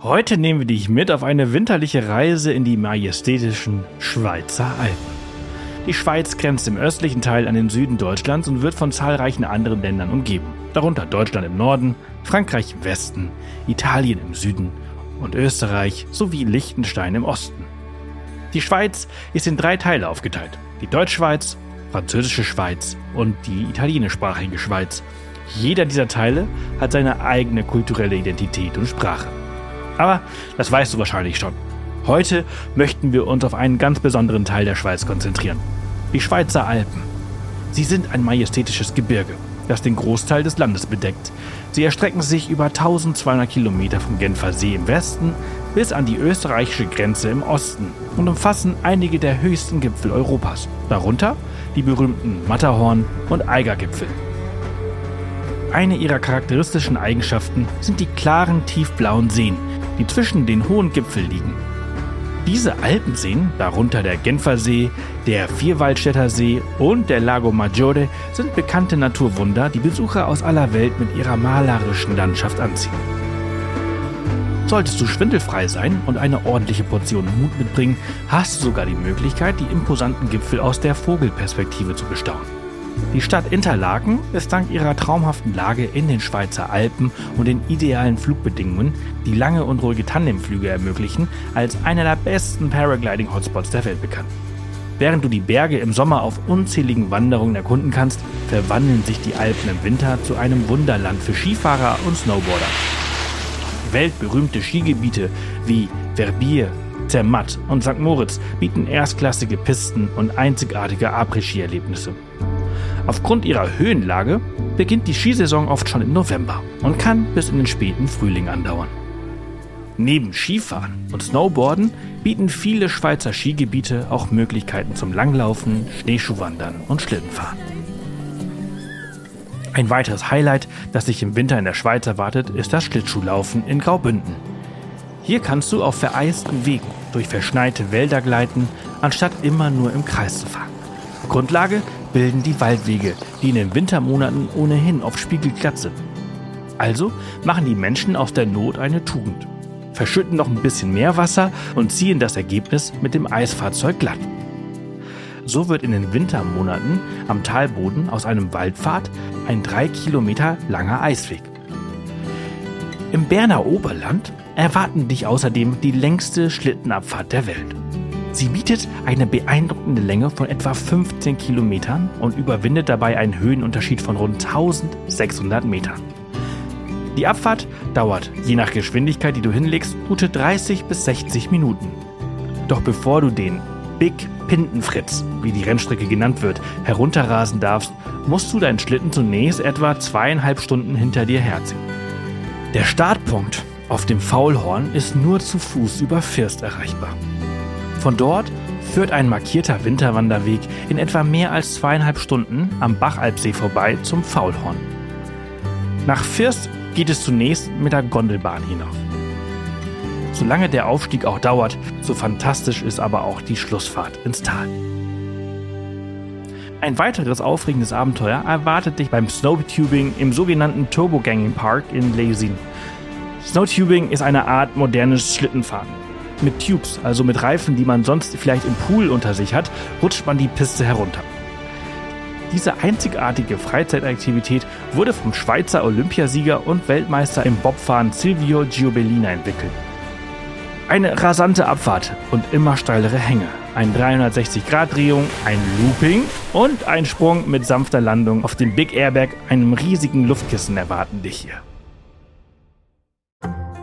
Heute nehmen wir dich mit auf eine winterliche Reise in die majestätischen Schweizer Alpen. Die Schweiz grenzt im östlichen Teil an den Süden Deutschlands und wird von zahlreichen anderen Ländern umgeben, darunter Deutschland im Norden, Frankreich im Westen, Italien im Süden und Österreich sowie Liechtenstein im Osten. Die Schweiz ist in drei Teile aufgeteilt: die Deutschschweiz, Französische Schweiz und die italienischsprachige Schweiz. Jeder dieser Teile hat seine eigene kulturelle Identität und Sprache. Aber das weißt du wahrscheinlich schon. Heute möchten wir uns auf einen ganz besonderen Teil der Schweiz konzentrieren. Die Schweizer Alpen. Sie sind ein majestätisches Gebirge, das den Großteil des Landes bedeckt. Sie erstrecken sich über 1200 Kilometer vom Genfer See im Westen bis an die österreichische Grenze im Osten und umfassen einige der höchsten Gipfel Europas, darunter die berühmten Matterhorn- und Eigergipfel. Eine ihrer charakteristischen Eigenschaften sind die klaren tiefblauen Seen, die zwischen den hohen Gipfeln liegen. Diese Alpenseen, darunter der Genfersee, der Vierwaldstätter See und der Lago Maggiore, sind bekannte Naturwunder, die Besucher aus aller Welt mit ihrer malerischen Landschaft anziehen. Solltest du schwindelfrei sein und eine ordentliche Portion Mut mitbringen, hast du sogar die Möglichkeit, die imposanten Gipfel aus der Vogelperspektive zu bestaunen. Die Stadt Interlaken ist dank ihrer traumhaften Lage in den Schweizer Alpen und den idealen Flugbedingungen, die lange und ruhige Tandemflüge ermöglichen, als einer der besten Paragliding-Hotspots der Welt bekannt. Während du die Berge im Sommer auf unzähligen Wanderungen erkunden kannst, verwandeln sich die Alpen im Winter zu einem Wunderland für Skifahrer und Snowboarder. Weltberühmte Skigebiete wie Verbier, Zermatt und St. Moritz bieten erstklassige Pisten und einzigartige Après-Ski-Erlebnisse. Aufgrund ihrer Höhenlage beginnt die Skisaison oft schon im November und kann bis in den späten Frühling andauern. Neben Skifahren und Snowboarden bieten viele Schweizer Skigebiete auch Möglichkeiten zum Langlaufen, Schneeschuhwandern und Schlittenfahren. Ein weiteres Highlight, das sich im Winter in der Schweiz erwartet, ist das Schlittschuhlaufen in Graubünden. Hier kannst du auf vereisten Wegen durch verschneite Wälder gleiten, anstatt immer nur im Kreis zu fahren. Grundlage bilden die Waldwege, die in den Wintermonaten ohnehin oft spiegelglatt sind. Also machen die Menschen aus der Not eine Tugend, verschütten noch ein bisschen mehr Wasser und ziehen das Ergebnis mit dem Eisfahrzeug glatt. So wird in den Wintermonaten am Talboden aus einem Waldpfad ein drei Kilometer langer Eisweg. Im Berner Oberland erwarten dich außerdem die längste Schlittenabfahrt der Welt. Sie bietet eine beeindruckende Länge von etwa 15 Kilometern und überwindet dabei einen Höhenunterschied von rund 1600 Metern. Die Abfahrt dauert, je nach Geschwindigkeit, die du hinlegst, gute 30 bis 60 Minuten. Doch bevor du den Big Pintenfritz, wie die Rennstrecke genannt wird, herunterrasen darfst, musst du deinen Schlitten zunächst etwa zweieinhalb Stunden hinter dir herziehen. Der Startpunkt auf dem Faulhorn ist nur zu Fuß über First erreichbar. Von dort führt ein markierter Winterwanderweg in etwa mehr als zweieinhalb Stunden am Bachalpsee vorbei zum Faulhorn. Nach First geht es zunächst mit der Gondelbahn hinauf. Solange der Aufstieg auch dauert, so fantastisch ist aber auch die Schlussfahrt ins Tal. Ein weiteres aufregendes Abenteuer erwartet dich beim Snowtubing im sogenannten Turboganging Park in Leysin. Snowtubing ist eine Art modernes Schlittenfahren. Mit Tubes, also mit Reifen, die man sonst vielleicht im Pool unter sich hat, rutscht man die Piste herunter. Diese einzigartige Freizeitaktivität wurde vom Schweizer Olympiasieger und Weltmeister im Bobfahren Silvio Giobellina entwickelt. Eine rasante Abfahrt und immer steilere Hänge, eine 360-Grad-Drehung, ein Looping und ein Sprung mit sanfter Landung auf dem Big Airberg, einem riesigen Luftkissen erwarten dich hier.